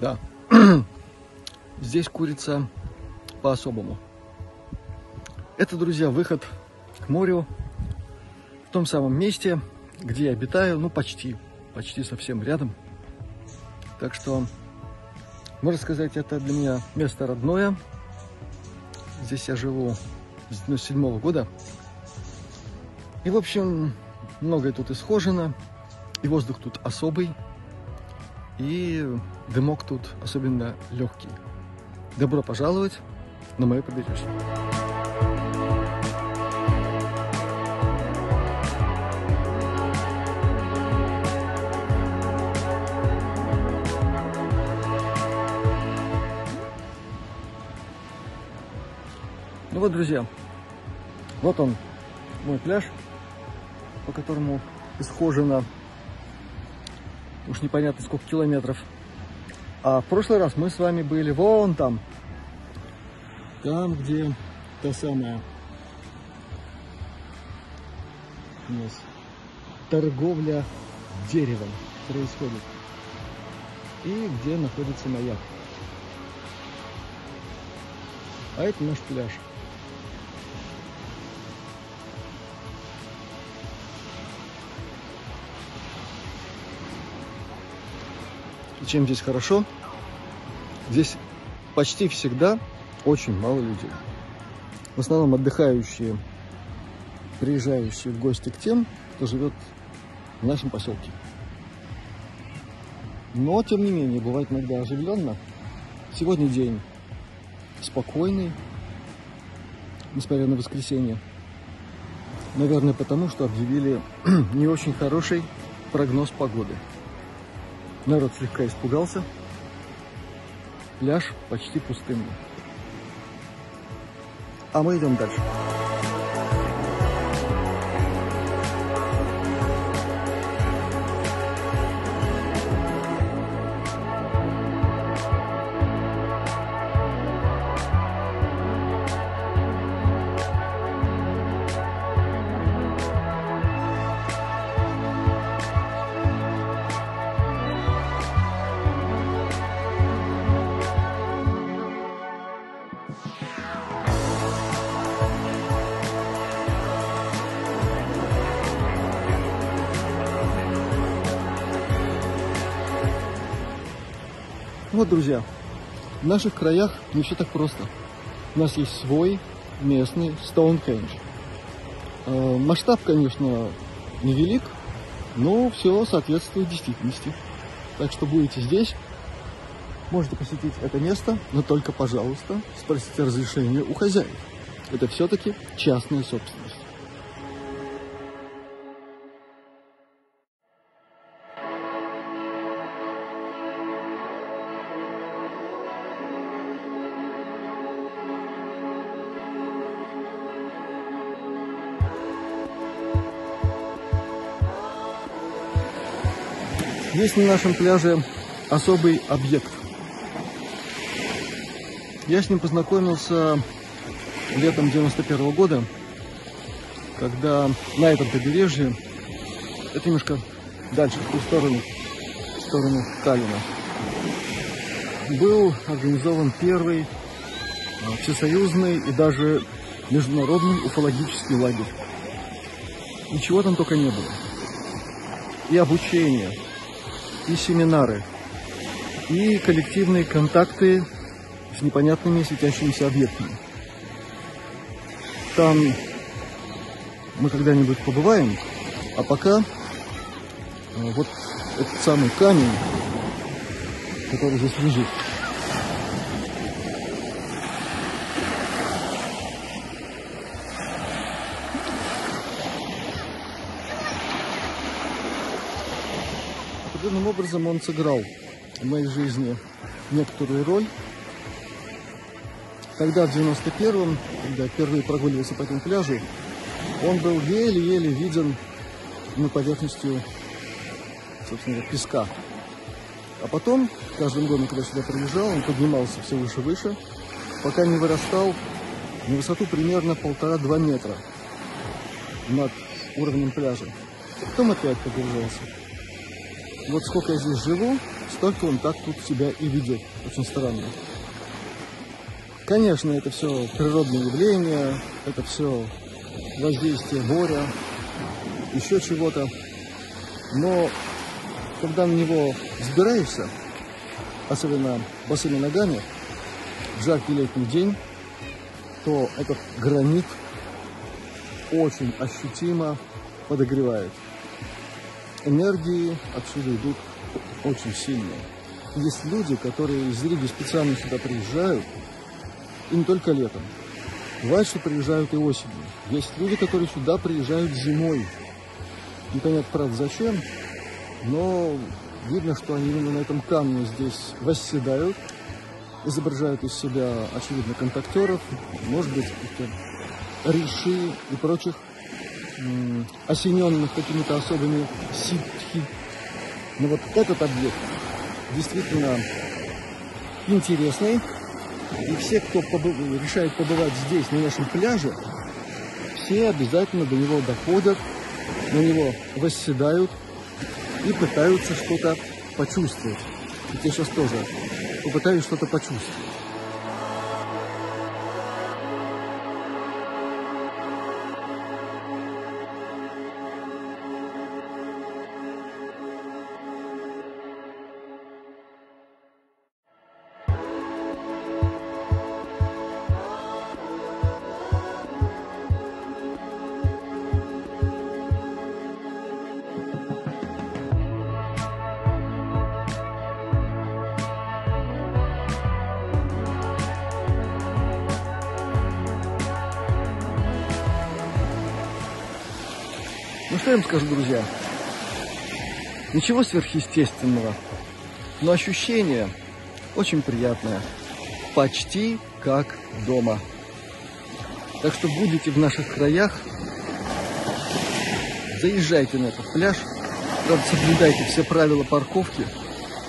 Да. Здесь курица по-особому. Это, друзья, выход к морю в том самом месте, где я обитаю, ну, почти, почти совсем рядом. Так что, можно сказать, это для меня место родное. Здесь я живу с 97 -го года. И, в общем, многое тут исхожено, и воздух тут особый, и дымок тут особенно легкий. Добро пожаловать на мое побережье. Ну вот, друзья, вот он, мой пляж, по которому исхожено уж непонятно сколько километров. А в прошлый раз мы с вами были вон там, там, где та самая у нас торговля деревом происходит. И где находится маяк. А это наш пляж. И чем здесь хорошо? Здесь почти всегда очень мало людей. В основном отдыхающие, приезжающие в гости к тем, кто живет в нашем поселке. Но, тем не менее, бывает иногда оживленно. Сегодня день спокойный, несмотря на воскресенье. Наверное, потому что объявили не очень хороший прогноз погоды. Народ слегка испугался. Пляж почти пустынный. А мы идем дальше. Вот, друзья, в наших краях не все так просто. У нас есть свой местный Стоунхендж. Э, масштаб, конечно, невелик, но все соответствует действительности. Так что будете здесь, можете посетить это место, но только, пожалуйста, спросите разрешение у хозяев. Это все-таки частная собственность. Есть на нашем пляже особый объект. Я с ним познакомился летом 91 -го года, когда на этом побережье, это немножко дальше, в ту сторону, в сторону Таллина, был организован первый а, всесоюзный и даже международный уфологический лагерь. Ничего там только не было. И обучение, и семинары, и коллективные контакты с непонятными светящимися объектами. Там мы когда-нибудь побываем, а пока э, вот этот самый камень, который здесь лежит, образом он сыграл в моей жизни некоторую роль. Тогда, в 91-м, когда впервые прогуливался по этому пляжу, он был еле-еле виден на поверхностью, собственно, песка. А потом, каждым годом, когда сюда приезжал, он поднимался все выше и выше, пока не вырастал на высоту примерно полтора-два метра над уровнем пляжа. Потом опять погружался. Вот сколько я здесь живу, столько он так тут себя и ведет. Очень странно. Конечно, это все природные явления, это все воздействие моря, еще чего-то. Но когда на него взбираешься, особенно босыми ногами, в жаркий летний день, то этот гранит очень ощутимо подогревает. Энергии отсюда идут очень сильные. Есть люди, которые из Риги специально сюда приезжают, и не только летом. Бывает, что приезжают и осенью. Есть люди, которые сюда приезжают зимой. Непонятно, правда, зачем, но видно, что они именно на этом камне здесь восседают, изображают из себя, очевидно, контактеров, может быть, каких-то риши и прочих осененных какими-то особыми ситхи. Но вот этот объект действительно интересный. И все, кто побыв... решает побывать здесь, на нашем пляже, все обязательно до него доходят, на него восседают и пытаются что-то почувствовать. И я сейчас тоже попытаюсь что-то почувствовать. Что я вам скажу, друзья? Ничего сверхъестественного, но ощущение очень приятное. Почти как дома. Так что будете в наших краях, заезжайте на этот пляж. Правда, соблюдайте все правила парковки.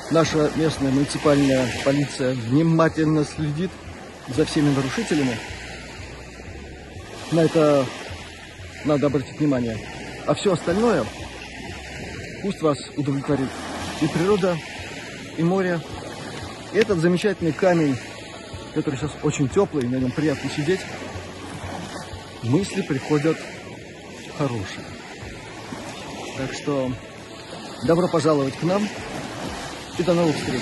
Наша местная муниципальная полиция внимательно следит за всеми нарушителями. На это надо обратить внимание. А все остальное пусть вас удовлетворит. И природа, и море. И этот замечательный камень, который сейчас очень теплый, на нем приятно сидеть. Мысли приходят хорошие. Так что добро пожаловать к нам и до новых встреч.